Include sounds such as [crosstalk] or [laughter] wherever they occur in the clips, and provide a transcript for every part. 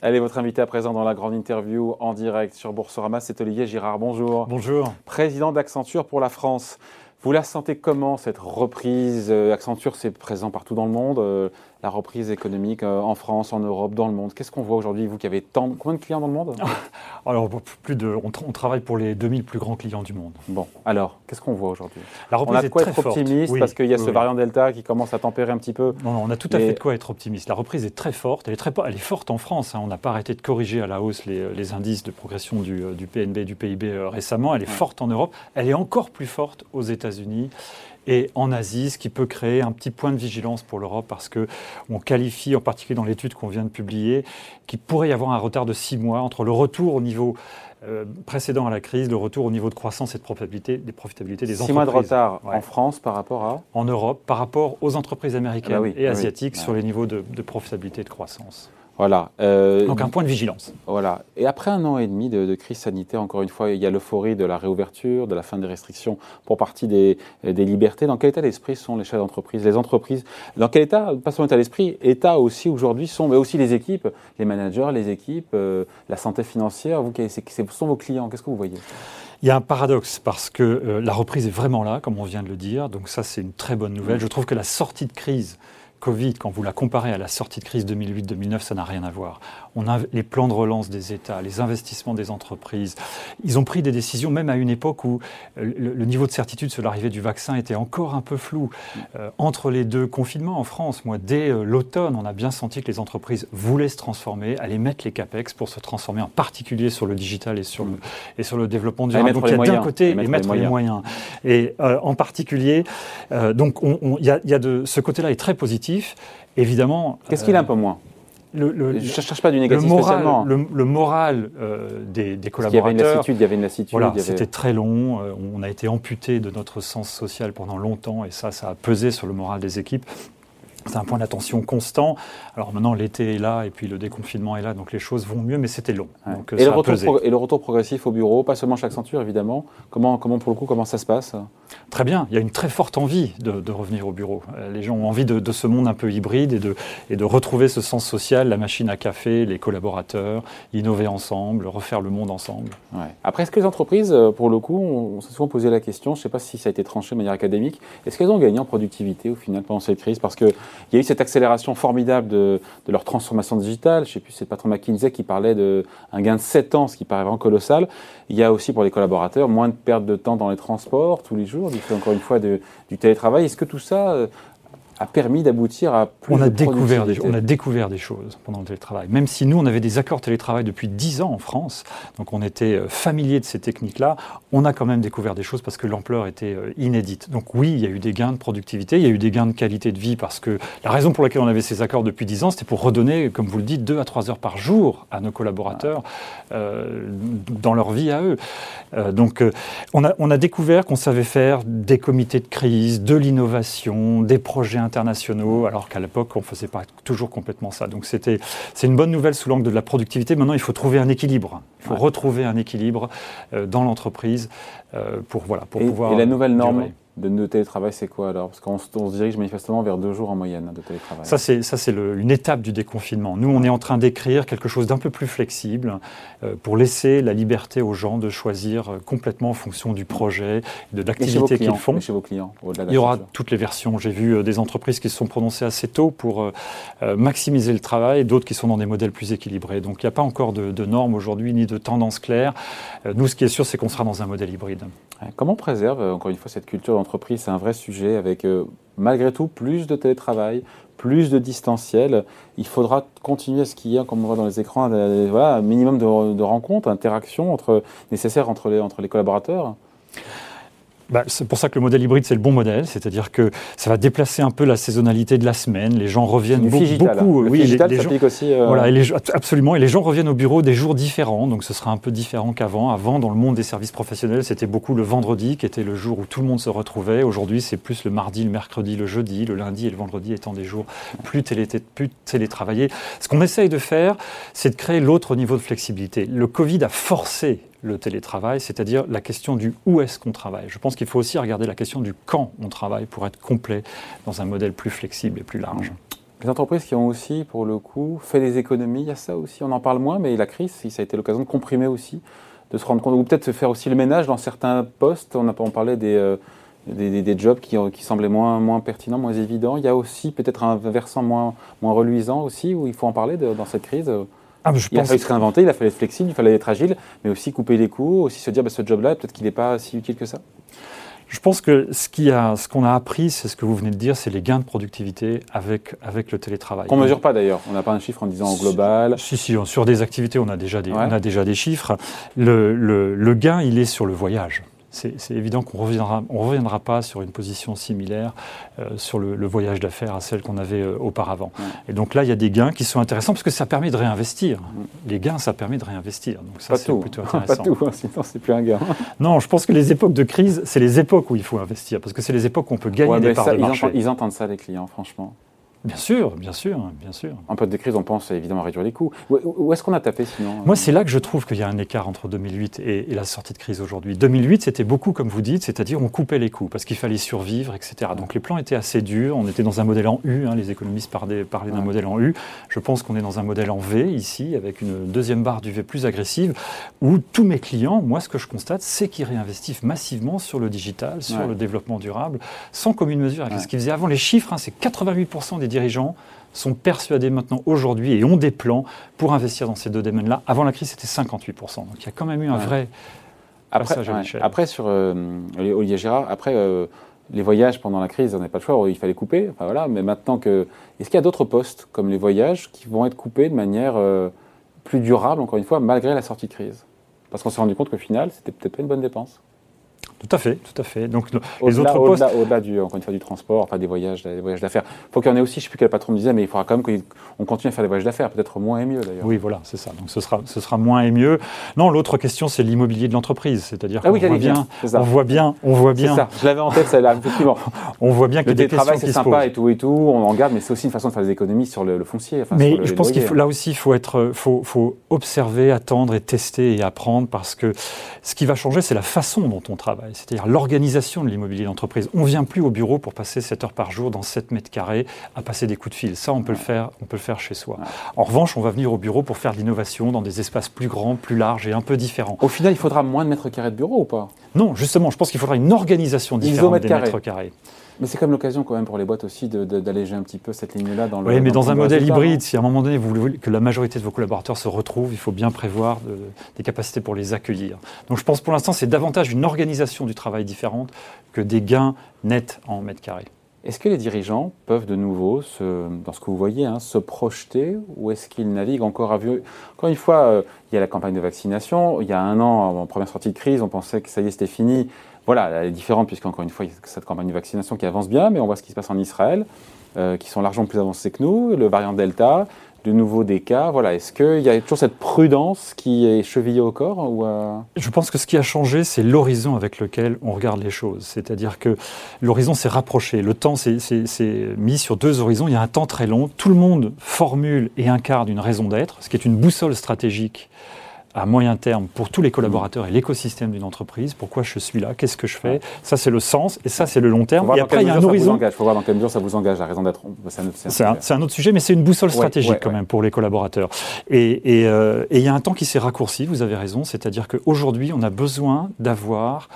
Allez, votre invité à présent dans la grande interview en direct sur Boursorama, c'est Olivier Girard. Bonjour. Bonjour. Président d'Accenture pour la France. Vous la sentez comment cette reprise? Euh, Accenture, c'est présent partout dans le monde. Euh, la reprise économique euh, en France, en Europe, dans le monde. Qu'est-ce qu'on voit aujourd'hui, vous qui avez tant combien de clients dans le monde [laughs] Alors, plus de, on, travaille pour les 2000 plus grands clients du monde. Bon, alors, qu'est-ce qu'on voit aujourd'hui? La reprise on a de quoi être optimiste parce qu'il y a ce variant Delta qui commence à tempérer un petit peu. Non, non on a tout à fait de quoi être optimiste. La reprise est très forte. Elle est, très, elle est forte en France. Hein. On n'a pas arrêté de corriger à la hausse les, indices de progression du, du, PNB, du PIB euh, récemment. Elle est forte en Europe. Elle est encore plus forte aux États-Unis et en Asie, ce qui peut créer un petit point de vigilance pour l'Europe parce que on qualifie, en particulier dans l'étude qu'on vient de publier, qu'il pourrait y avoir un retard de six mois entre le retour au niveau euh, précédent à la crise, le retour au niveau de croissance et de profitabilité des, profitabilités des entreprises. Six mois de retard en France par rapport à En Europe, par rapport aux entreprises américaines ah bah et ah asiatiques sur les niveaux de, de profitabilité et de croissance. Voilà. Euh, Donc un point de vigilance. Voilà. Et après un an et demi de, crise sanitaire, encore une fois, il y a l'euphorie de la réouverture, de la fin des restrictions pour partie des, des libertés. Dans quel état d'esprit sont les chefs d'entreprise, les entreprises? Dans quel état, pas seulement état d'esprit, état aussi aujourd'hui sont, mais aussi les équipes, les managers, les équipes, euh, la santé financière. Vous, ce sont vos clients. Qu'est-ce que vous voyez? Il y a un paradoxe parce que euh, la reprise est vraiment là, comme on vient de le dire. Donc ça, c'est une très bonne nouvelle. Mmh. Je trouve que la sortie de crise Covid, quand vous la comparez à la sortie de crise 2008-2009, ça n'a rien à voir. On a les plans de relance des États, les investissements des entreprises. Ils ont pris des décisions, même à une époque où euh, le, niveau de certitude sur l'arrivée du vaccin était encore un peu flou. Euh, entre les deux confinements en France, moi, dès euh, l'automne, on a bien senti que les entreprises voulaient se transformer, allaient mettre les capex pour se transformer, en particulier sur le digital et sur le, et sur le développement durable. Donc il y a d'un côté et mettre, les, moyens. Et en particulier, donc il y, y a de ce côté-là est très positif évidemment. Qu'est-ce qu'il a un peu moins? Le, je ne cherche pas du négatif le moral, spécialement. Le, moral euh, des, collaborateurs. Il y avait une lassitude, il y avait une lassitude. Voilà, c'était très long. Euh, on a été amputé de notre sens social pendant longtemps et ça, ça a pesé sur le moral des équipes. C'est un point d'attention constant. Alors maintenant, l'été est là et puis le déconfinement est là, donc les choses vont mieux, mais c'était long. Donc, et, le retour et, le retour progressif au bureau, pas seulement chaque ceinture évidemment. Comment, comment pour le coup, comment ça se passe? Très bien. Il y a une très forte envie de, revenir au bureau. Euh, les gens ont envie de, ce monde un peu hybride et de, et de retrouver ce sens social, la machine à café, les collaborateurs, innover ensemble, refaire le monde ensemble. Après, est-ce que les entreprises, euh, pour le coup, on, s'est souvent posé la question, je ne sais pas si ça a été tranché de manière académique, est-ce qu'elles ont gagné en productivité au final pendant cette crise? Parce que il y a eu cette accélération formidable de, leur transformation digitale. Je ne sais plus, c'est le patron McKinsey qui parlait d'un gain de 7 ans, ce qui paraît vraiment colossal. Il y a aussi pour les collaborateurs moins de perte de temps dans les transports tous les jours, du fait encore une fois du télétravail. Est-ce que tout ça euh, a permis d'aboutir à plus on a de découvert des, On a découvert des choses pendant le télétravail. Même si nous, on avait des accords télétravail depuis 10 ans en France, donc on était euh, familier de ces techniques-là, on a quand même découvert des choses parce que l'ampleur était euh, inédite. Donc oui, il y a eu des gains de productivité, il y a eu des gains de qualité de vie parce que la raison pour laquelle on avait ces accords depuis 10 ans, c'était pour redonner, comme vous le dites, 2 à 3 heures par jour à nos collaborateurs euh, dans leur vie à eux. donc on, a, on a découvert qu'on savait faire des comités de crise, de l'innovation, des projets internationaux, alors qu'à l'époque, on ne faisait pas toujours complètement ça. Donc c'était, c'est une bonne nouvelle sous l'angle de la productivité. Maintenant, il faut trouver un équilibre. Il faut retrouver un équilibre euh, dans l'entreprise euh, pour, voilà, pour pouvoir. Et la nouvelle norme de, télétravail, c'est quoi alors? Parce qu'on se, dirige manifestement vers deux jours en moyenne de télétravail. Ça, c'est, ça, c'est une étape du déconfinement. Nous, on est en train d'écrire quelque chose d'un peu plus flexible euh, pour laisser la liberté aux gens de choisir euh, complètement en fonction du projet, de l'activité qu'ils font. chez vos clients Il y aura toutes les versions. J'ai vu euh, des entreprises qui se sont prononcées assez tôt pour maximiser le travail, d'autres qui sont dans des modèles plus équilibrés. Donc, il n'y a pas encore de, de normes aujourd'hui, ni de tendances claires. nous, ce qui est sûr, c'est qu'on sera dans un modèle hybride. Comment on préserve, encore une fois, cette culture d'entreprise C'est un vrai sujet avec, euh, malgré tout, plus de télétravail, plus de distanciel. Il faudra continuer à ce qu'il y a, comme on voit dans les écrans, un minimum de, de rencontres, d'interactions entre, nécessaires entre les, entre les collaborateurs. Bah, c'est pour ça que le modèle hybride, c'est le bon modèle, c'est-à-dire que ça va déplacer un peu la saisonnalité de la semaine. Les gens reviennent beaucoup. beaucoup le oui, digital s'applique aussi. Euh... Voilà, et les, absolument. Et les gens reviennent au bureau des jours différents, donc ce sera un peu différent qu'avant. Avant, dans le monde des services professionnels, c'était beaucoup le vendredi qui était le jour où tout le monde se retrouvait. Aujourd'hui, c'est plus le mardi, le mercredi, le jeudi, le lundi et le vendredi étant des jours plus, télé, plus télétravaillés. Ce qu'on essaye de faire, c'est de créer l'autre niveau de flexibilité. Le Covid a forcé le télétravail, c'est-à-dire la question du où est-ce qu'on travaille. Je pense qu'il faut aussi regarder la question du quand on travaille pour être complet dans un modèle plus flexible et plus large. Les entreprises qui ont aussi, pour le coup, fait des économies, il y a ça aussi, on en parle moins, mais la crise, ça a été l'occasion de comprimer aussi, de se rendre compte, ou peut-être de faire aussi le ménage dans certains postes. On, a, on parlait des, euh, des, des, jobs qui, qui, semblaient moins, moins pertinents, moins évidents. Il y a aussi peut-être un versant moins, moins reluisant aussi, où il faut en parler dans cette crise. Ah, je il pense... a fallu se réinventer, il a fallu être flexible, il fallait être agile, mais aussi couper les coûts, aussi se dire bah, ce job-là, peut-être qu'il n'est pas si utile que ça. Je pense que ce qu'on a, appris, c'est ce que vous venez de dire, c'est les gains de productivité avec, avec le télétravail. Qu'on ne mesure pas d'ailleurs. On n'a pas un chiffre en disant en global. Si, si, sur des activités, on a déjà des, on a déjà des chiffres. Le, le, le gain, il est sur le voyage c'est évident qu'on ne reviendra, on reviendra pas sur une position similaire euh, sur le, voyage d'affaires à celle qu'on avait euh, auparavant. Et donc là, il y a des gains qui sont intéressants parce que ça permet de réinvestir. Les gains, ça permet de réinvestir. Donc ça, c'est plutôt [laughs] intéressant. Pas tout, hein, sinon c'est plus un gain. [laughs] non, je pense que les époques de crise, c'est les époques où il faut investir parce que c'est les époques où on peut gagner des parts de marché. ils entendent ça, les clients, franchement. Bien sûr, bien sûr, bien sûr. En période de crise, on pense évidemment à réduire les coûts. Où est-ce qu'on a tapé sinon Moi, c'est là que je trouve qu'il y a un écart entre 2008 et, la sortie de crise aujourd'hui. 2008, c'était beaucoup comme vous dites, c'est-à-dire on coupait les coûts parce qu'il fallait survivre, etc. Donc les plans étaient assez durs. On était dans un modèle en U. Hein, les économistes parlaient, parlaient d'un modèle en U. Je pense qu'on est dans un modèle en V ici, avec une deuxième barre du V plus agressive, où tous mes clients, moi, ce que je constate, c'est qu'ils réinvestissent massivement sur le digital, sur le développement durable, sans commune mesure avec ce qu'ils faisaient avant. Les chiffres, hein, c'est 88% des dirigeants sont persuadés maintenant aujourd'hui et ont des plans pour investir dans ces deux domaines-là. Avant la crise, c'était 58%. Donc il y a quand même eu un vrai après, Après, sur euh, Olivier Gérard, après euh, les voyages pendant la crise, on n'a pas le choix, il fallait couper. Enfin, voilà, mais maintenant que. Est-ce qu'il y a d'autres postes comme les voyages qui vont être coupés de manière euh, plus durable, encore une fois, malgré la sortie de crise? Parce qu'on s'est rendu compte qu'au final, c'était peut-être pas une bonne dépense. Tout à fait, tout à fait. Donc les autres postes, au-delà, du, encore une fois, du transport, enfin des voyages, des voyages d'affaires. Il faut qu'il y en ait aussi. Je ne sais plus quel patron me disait, mais il faudra quand même qu'on continue à faire des voyages d'affaires, peut-être moins et mieux d'ailleurs. Oui, voilà, c'est ça. Donc ce sera, ce sera moins et mieux. Non, l'autre question, c'est l'immobilier de l'entreprise, c'est-à-dire ah qu'on voit bien, on voit bien, on voit bien. Ça. Je l'avais en tête, ça là, effectivement. [laughs] on voit bien que le télétravail c'est sympa et tout et tout, on en garde, mais c'est aussi une façon de faire des économies sur le, foncier. mais je pense qu'il faut, là aussi, il faut être, faut, faut observer, attendre et tester et apprendre parce que ce qui va changer, c'est la façon dont on travaille, c'est-à-dire l'organisation de l'immobilier d'entreprise. On ne vient plus au bureau pour passer 7 heures par jour dans 7 mètres carrés à passer des coups de fil. Ça, on peut, le, faire, on peut le faire chez soi. En revanche, on va venir au bureau pour faire de l'innovation dans des espaces plus grands, plus larges et un peu différents. Au final, il faudra moins de mètres carrés de bureau ou pas? Non, justement, je pense qu'il faudra une organisation différente des mètres carrés. Mais c'est comme l'occasion quand même pour les boîtes aussi d'alléger un petit peu cette ligne-là dans le. Oui, mais dans, un modèle hybride, si à un moment donné vous voulez que la majorité de vos collaborateurs se retrouvent, il faut bien prévoir des capacités pour les accueillir. Donc je pense pour l'instant c'est davantage une organisation du travail différente que des gains nets en mètres carrés. Est-ce que les dirigeants peuvent de nouveau, dans ce que vous voyez, hein, se projeter ou est-ce qu'ils naviguent encore à vue? Encore une fois, euh, il y a la campagne de vaccination. Il y a un an, en première sortie de crise, on pensait que ça y est, c'était fini voilà, elle est différente puisqu'encore une fois, il y a cette campagne de vaccination qui avance bien, mais on voit ce qui se passe en Israël, euh, qui sont largement plus avancés que nous, le variant Delta, de nouveau des cas. Voilà, est-ce qu'il y a toujours cette prudence qui est chevillée au corps euh? Je pense que ce qui a changé, c'est l'horizon avec lequel on regarde les choses. C'est-à-dire que l'horizon s'est rapproché. Le temps s'est mis sur deux horizons. Il y a un temps très long. Tout le monde formule et incarne une raison d'être, ce qui est une boussole stratégique à moyen terme pour tous les collaborateurs et l'écosystème d'une entreprise. Pourquoi je suis là? Qu'est-ce que je fais? Ça, c'est le sens et ça, c'est le long terme. Et après, il y a un horizon. Il faut voir dans quelle mesure ça vous engage, la raison d'être. C'est un, autre sujet, mais c'est une boussole stratégique quand même pour les collaborateurs. Et, euh, et il y a un temps qui s'est raccourci, vous avez raison, c'est-à-dire qu'aujourd'hui, on a besoin d'avoir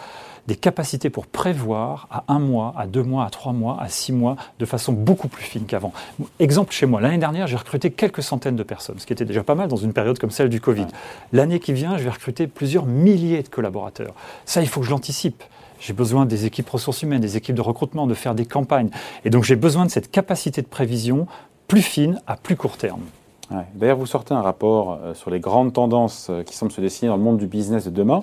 des capacités pour prévoir à un mois, à deux mois, à trois mois, à six mois, de façon beaucoup plus fine qu'avant. Exemple chez moi, l'année dernière, j'ai recruté quelques centaines de personnes, ce qui était déjà pas mal dans une période comme celle du Covid. L'année qui vient, je vais recruter plusieurs milliers de collaborateurs. Ça, il faut que je l'anticipe. J'ai besoin des équipes ressources humaines, des équipes de recrutement, de faire des campagnes. Et donc j'ai besoin de cette capacité de prévision plus fine à plus court terme. D'ailleurs, vous sortez un rapport euh, sur les grandes tendances euh, qui semblent se dessiner dans le monde du business de demain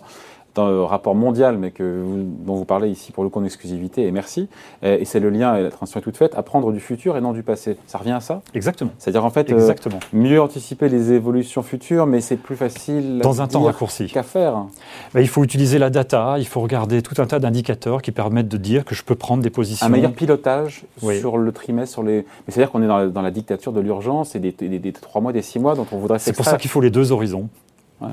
dans le rapport mondial, mais que dont vous parlez ici pour le coup en exclusivité, et merci. Et, c'est le lien, et la transition est toute faite, apprendre du futur et non du passé. Ça revient à ça? Exactement. C'est-à-dire en fait, euh, mieux anticiper les évolutions futures, mais c'est plus facile dans un temps raccourci qu'à faire. Ben, il faut utiliser la data, il faut regarder tout un tas d'indicateurs qui permettent de dire que je peux prendre des positions. Un meilleur pilotage sur le trimestre, sur les. Mais c'est-à-dire qu'on est dans la, dictature de l'urgence et des, des, des, trois mois, des six mois dont on voudrait. C'est pour ça qu'il faut les deux horizons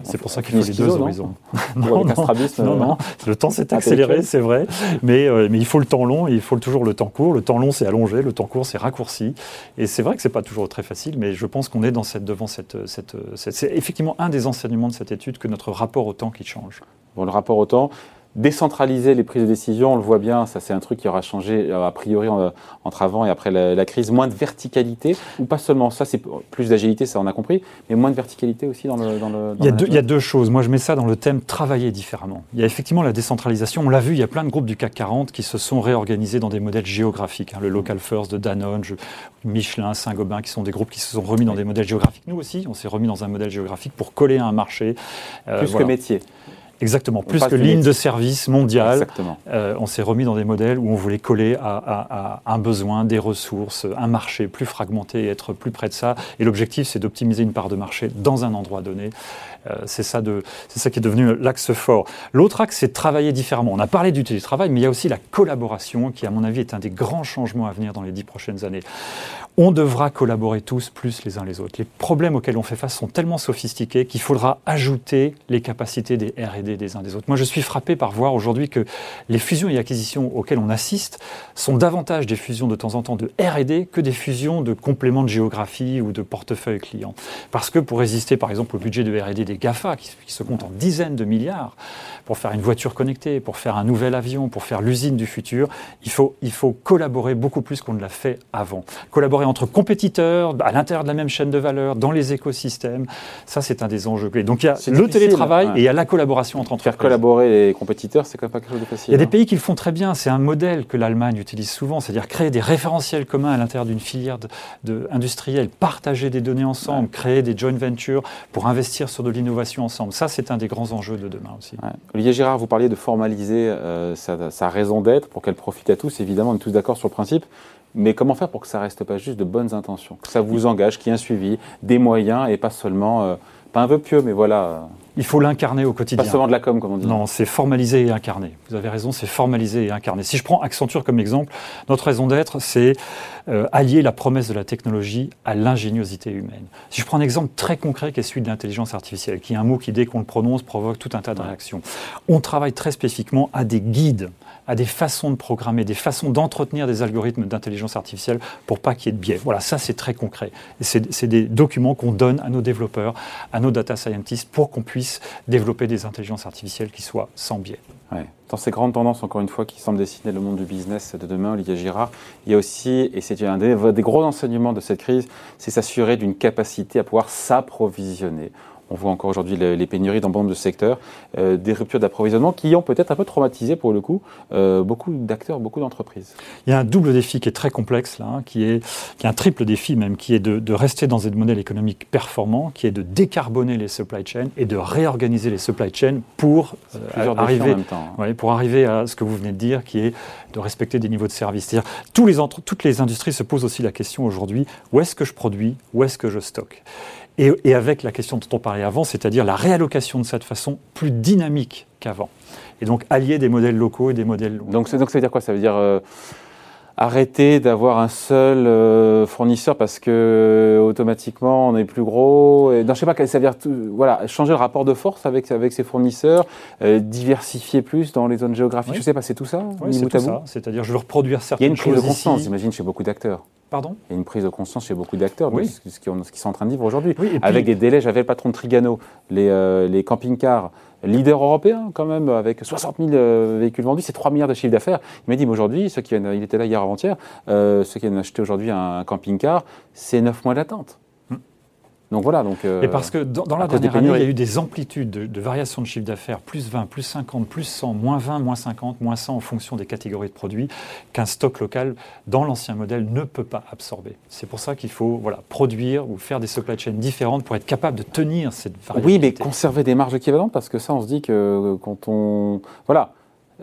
c'est pour ça qu'il faut les deux horizons. [laughs] Non, non, non, non, le temps s'est accéléré, c'est vrai, mais, mais il faut le temps long et il faut toujours le temps court. Le temps long, c'est allongé, le temps court, c'est raccourci. Et c'est vrai que c'est pas toujours très facile, mais je pense qu'on est dans cette, devant cette, cette, cette c'est effectivement un des enseignements de cette étude que notre rapport au temps qui change. Bon, le rapport au temps, décentraliser les prises de décision, on le voit bien, ça c'est un truc qui aura changé euh, a priori entre avant et après la, crise. Moins de verticalité, ou pas seulement ça, c'est plus d'agilité, ça on a compris, mais moins de verticalité aussi dans le. Dans le il, y a deux, il, y a deux, choses. Moi je mets ça dans le thème travailler différemment. Il y a effectivement la décentralisation. On l'a vu, il y a plein de groupes du CAC 40 qui se sont réorganisés dans des modèles géographiques. Hein. le Local First de Danone, Michelin, Saint-Gobain, qui sont des groupes qui se sont remis dans des modèles géographiques. Nous aussi, on s'est remis dans un modèle géographique pour coller à un marché. Euh, plus que métier. Exactement, plus que ligne de service mondiale. Euh, on s'est remis dans des modèles où on voulait coller à, un besoin, des ressources, un marché plus fragmenté et être plus près de ça. Et l'objectif, c'est d'optimiser une part de marché dans un endroit donné. Euh, c'est ça, qui est devenu l'axe fort. L'autre axe, c'est travailler différemment. On a parlé du télétravail, mais il y a aussi la collaboration qui, à mon avis, est un des grands changements à venir dans les dix prochaines années on devra collaborer tous plus les uns les autres. Les problèmes auxquels on fait face sont tellement sophistiqués qu'il faudra ajouter les capacités des R&D des uns des autres. Moi, je suis frappé par voir aujourd'hui que les fusions et acquisitions auxquelles on assiste sont davantage des fusions de temps en temps de R&D que des fusions de compléments de géographie ou de portefeuille client. Parce que pour résister, par exemple, au budget de R&D des GAFA, qui, se compte en dizaines de milliards, pour faire une voiture connectée, pour faire un nouvel avion, pour faire l'usine du futur, il faut, il faut collaborer beaucoup plus qu'on ne l'a fait avant. Collaborer entre compétiteurs, à l'intérieur de la même chaîne de valeur, dans les écosystèmes. Ça, c'est un des enjeux clés. Donc il y a le télétravail et il y a la collaboration entre entreprises. Faire collaborer les compétiteurs, c'est quand même pas quelque chose de facile. Il y a des hein. pays qui le font très bien. C'est un modèle que l'Allemagne utilise souvent, c'est-à-dire créer des référentiels communs à l'intérieur d'une filière de, industrielle, partager des données ensemble, créer des joint ventures pour investir sur de l'innovation ensemble. Ça, c'est un des grands enjeux de demain aussi. Olivier Girard, vous parliez de formaliser euh, sa, raison d'être pour qu'elle profite à tous. Évidemment, on est tous d'accord sur le principe. Mais comment faire pour que ça reste pas juste de bonnes intentions, que ça vous engage, qu'il y ait un suivi, des moyens et pas seulement, euh, pas un vœu pieux, mais voilà. Il faut l'incarner au quotidien. Pas seulement de la com, comme on dit. Non, c'est formaliser et incarner. Vous avez raison, c'est formaliser et incarner. Si je prends Accenture comme exemple, notre raison d'être, c'est euh, allier la promesse de la technologie à l'ingéniosité humaine. Si je prends un exemple très concret qui est celui de l'intelligence artificielle, qui est un mot qui, dès qu'on le prononce, provoque tout un tas de réactions. On travaille très spécifiquement à des guides à des façons de programmer, des façons d'entretenir des algorithmes d'intelligence artificielle pour pas qu'il y ait de biais. Voilà, ça c'est très concret. C'est des documents qu'on donne à nos développeurs, à nos data scientists pour qu'on puisse développer des intelligences artificielles qui soient sans biais. Dans ces grandes tendances, encore une fois, qui semblent dessiner le monde du business de demain, Olivier Girard, il y a aussi, et c'est un des gros enseignements de cette crise, c'est s'assurer d'une capacité à pouvoir s'approvisionner. On voit encore aujourd'hui les pénuries dans bon de secteurs, euh, des ruptures d'approvisionnement qui ont peut-être un peu traumatisé pour le coup euh, beaucoup d'acteurs, beaucoup d'entreprises. Il y a un double défi qui est très complexe là, hein, qui, est, qui est un triple défi même, qui est de, rester dans un modèle économique performant, qui est de décarboner les supply chains et de réorganiser les supply chains pour euh, arriver, en même temps, hein. pour arriver à ce que vous venez de dire, qui est de respecter des niveaux de service. C'est-à-dire tous les toutes les industries se posent aussi la question aujourd'hui où est-ce que je produis, où est-ce que je stocke? Et, avec la question dont on parlait avant, c'est-à-dire la réallocation de cette façon plus dynamique qu'avant. Et donc allier des modèles locaux et des modèles... Donc, donc ça veut dire quoi? Ça veut dire euh, arrêter d'avoir un seul euh, fournisseur parce que euh, automatiquement on est plus gros. Et, non, je sais pas, ça veut dire voilà, changer le rapport de force avec, avec ses fournisseurs, diversifier plus dans les zones géographiques. Je Je sais pas, c'est tout ça Oui, c'est tout ça. C'est-à-dire je veux reproduire certaines choses Il y a une prise de conscience, j'imagine, chez beaucoup d'acteurs. Pardon? Il y a une prise de conscience chez beaucoup d'acteurs de ce, qu'ils sont en train de vivre aujourd'hui. avec des délais, j'avais le patron de Trigano, les, euh, les camping-cars, leader européen quand même, avec 60 000 euh, véhicules vendus, c'est 3 milliards de chiffre d'affaires. Il m'a dit, aujourd'hui, ceux qui viennent, il était là hier avant-hier, euh, ceux qui viennent acheter aujourd'hui un camping-car, c'est 9 mois d'attente. Donc voilà. Donc, euh, et parce que dans, la dernière année, il y a eu des amplitudes de, de variation de chiffre d'affaires, plus 20, plus 50, plus 100, moins 20, moins 50, moins 100 en fonction des catégories de produits qu'un stock local dans l'ancien modèle ne peut pas absorber. C'est pour ça qu'il faut voilà, produire ou faire des supply chains différentes pour être capable de tenir cette variabilité. Oui, mais conserver des marges équivalentes parce que ça, on se dit que quand on. Voilà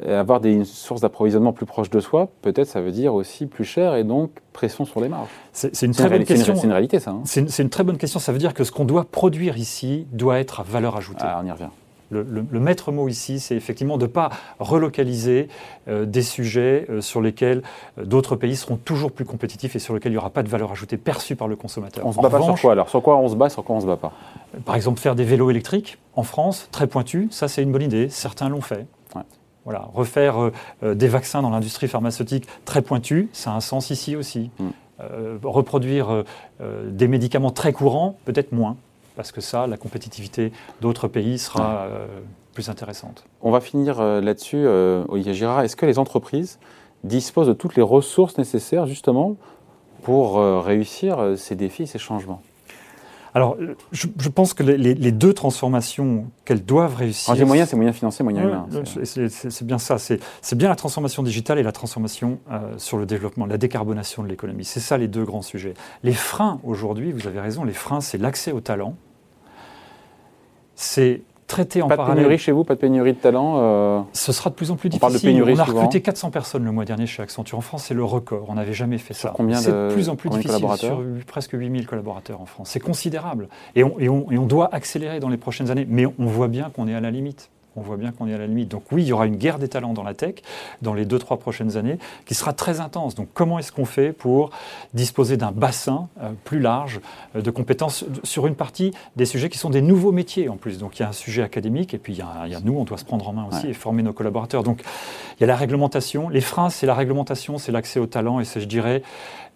avoir des sources d'approvisionnement plus proches de soi, peut-être ça veut dire aussi plus cher et donc pression sur les marges. C'est une très bonne question. C'est une réalité, ça. Hein. C'est une, très bonne question. Ça veut dire que ce qu'on doit produire ici doit être à valeur ajoutée. Ah, on y revient. Le, maître mot ici, c'est effectivement de ne pas relocaliser euh, des sujets euh, sur lesquels euh, d'autres pays seront toujours plus compétitifs et sur lesquels il n'y aura pas de valeur ajoutée perçue par le consommateur. On se bat pas sur quoi alors? Sur quoi on se bat, sur quoi on se bat pas? Par exemple, faire des vélos électriques en France, très pointus, ça c'est une bonne idée. Certains l'ont fait. Voilà, refaire des vaccins dans l'industrie pharmaceutique très pointus, ça a un sens ici aussi. Mm. reproduire des médicaments très courants, peut-être moins parce que ça, la compétitivité d'autres pays sera euh, plus intéressante. On va finir euh, là-dessus, euh, Olivier Girard. Est-ce que les entreprises disposent de toutes les ressources nécessaires justement pour réussir ces défis, ces changements? Alors, je, pense que les, deux transformations qu'elles doivent réussir. Quand moyens, c'est moyens financiers, moyens humains. C'est bien ça. C'est bien la transformation digitale et la transformation sur le développement, la décarbonation de l'économie. C'est ça les deux grands sujets. Les freins aujourd'hui, vous avez raison, les freins, c'est l'accès au talent c'est traité en parallèle. Pas de pénurie chez vous, pas de pénurie de talent euh, Ce sera de plus en plus difficile. On, parle de pénurie on a recruté 400 personnes le mois dernier chez Accenture. En France, c'est le record. On n'avait jamais fait ça. Combien C'est de plus en plus difficile sur presque 8000 collaborateurs en France. C'est considérable. Et on, et on, doit accélérer dans les prochaines années. Mais on voit bien qu'on est à la limite on voit bien qu'on est à la limite. Donc oui, il y aura une guerre des talents dans la tech dans les deux, trois prochaines années qui sera très intense. Donc comment est-ce qu'on fait pour disposer d'un bassin euh, plus large euh, de compétences sur une partie des sujets qui sont des nouveaux métiers en plus. Donc il y a un sujet académique et puis il y a, nous, on doit se prendre en main aussi et former nos collaborateurs. Donc il y a la réglementation. Les freins, c'est la réglementation, c'est l'accès au talent et c'est, je dirais,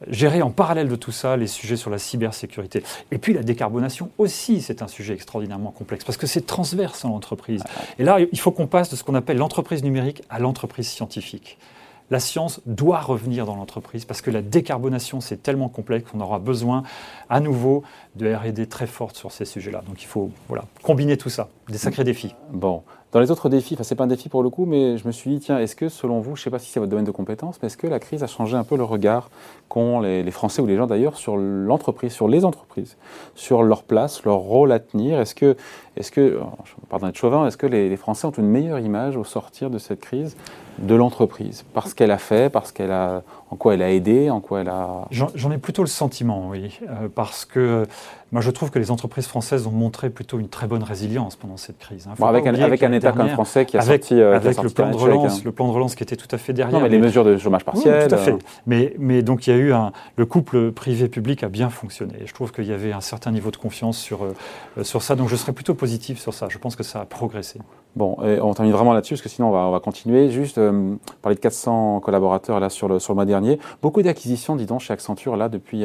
gérer en parallèle de tout ça les sujets sur la cybersécurité. Et puis la décarbonation aussi, c'est un sujet extraordinairement complexe parce que c'est transverse en entreprise. Et là, il faut qu'on passe de ce qu'on appelle l'entreprise numérique à l'entreprise scientifique. La science doit revenir dans l'entreprise parce que la décarbonation, c'est tellement complexe qu'on aura besoin à nouveau de RD très forte sur ces sujets-là. Donc il faut combiner tout ça, des sacrés défis. Dans les autres défis, enfin c'est pas un défi pour le coup, mais je me suis dit, tiens, est-ce que selon vous, je ne sais pas si c'est votre domaine de compétence, mais est-ce que la crise a changé un peu le regard qu'ont les, Français ou les gens d'ailleurs sur l'entreprise, sur les entreprises, sur leur place, leur rôle à tenir? Est-ce que, est-ce que, pardon d'être chauvin, est-ce que les, les, Français ont une meilleure image au sortir de cette crise de l'entreprise? Parce qu'elle a fait, parce qu'elle a, en quoi elle a aidé, en quoi elle a... J'en ai plutôt le sentiment, oui, euh, parce que moi, je trouve que les entreprises françaises ont montré plutôt une très bonne résilience pendant cette crise. Hein. avec, un, avec un, État comme français qui a sorti, euh, avec le plan de relance, hein. le plan de relance qui était tout à fait derrière. Non, mais, les mesures de chômage partiel. Oui, tout à fait. Euh. Mais, mais donc il y a eu un, le couple privé-public a bien fonctionné. Je trouve qu'il y avait un certain niveau de confiance sur euh, sur ça. Donc je serais plutôt positif sur ça. Je pense que ça a progressé. Bon, on termine vraiment là-dessus parce que sinon on va, on va continuer. Juste parler de 400 collaborateurs là sur le sur le mois dernier. Beaucoup d'acquisitions, dis donc, chez Accenture là depuis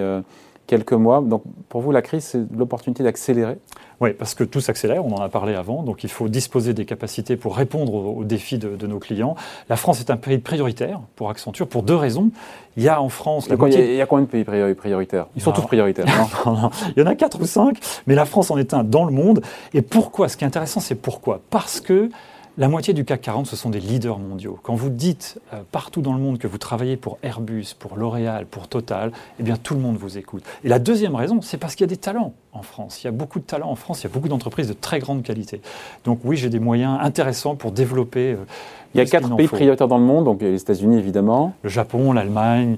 quelques mois. Donc pour vous, la crise, c'est l'opportunité d'accélérer. Oui, parce que tout s'accélère, on en a parlé avant, donc il faut disposer des capacités pour répondre aux, défis de, nos clients. La France est un pays prioritaire pour Accenture pour deux raisons. Il y a en France... Il y a, il y a combien de pays prioritaires? Ils sont tous prioritaires, [laughs] non, Il y en a quatre ou cinq, mais la France en est un dans le monde. Et pourquoi? Ce qui est intéressant, c'est pourquoi? Parce que la moitié du CAC 40, ce sont des leaders mondiaux. Quand vous dites euh, partout dans le monde que vous travaillez pour Airbus, pour L'Oréal, pour Total, eh bien tout le monde vous écoute. Et la deuxième raison, c'est parce qu'il y a des talents en France. Il y a beaucoup de talents en France, il y a beaucoup d'entreprises de très grande qualité. Donc oui, j'ai des moyens intéressants pour développer. Euh, il y a quatre pays prioritaires dans le monde, donc les États-Unis évidemment. Le Japon, l'Allemagne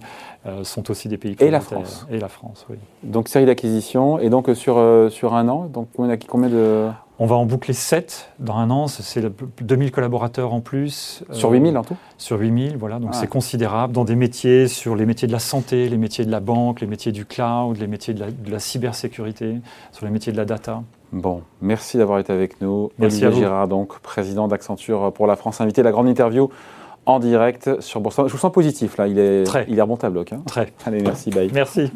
sont aussi des pays. Et la France. Et la France, oui. Donc série d'acquisitions, et donc sur, sur un an, donc on a combien de... On va en boucler 7 dans un an, c'est 2000 collaborateurs en plus. Sur 8000 en tout? Sur 8000, voilà, donc c'est considérable dans des métiers, sur les métiers de la santé, les métiers de la banque, les métiers du cloud, les métiers de la, cybersécurité, sur les métiers de la data. Bon, merci d'avoir été avec nous. Merci Olivier Gérard, donc président d'Accenture pour la France, invité la grande interview en direct sur Bourse. Je vous sens positif là, il est, il est remontable. Hein Très. Allez, merci, bye. Merci.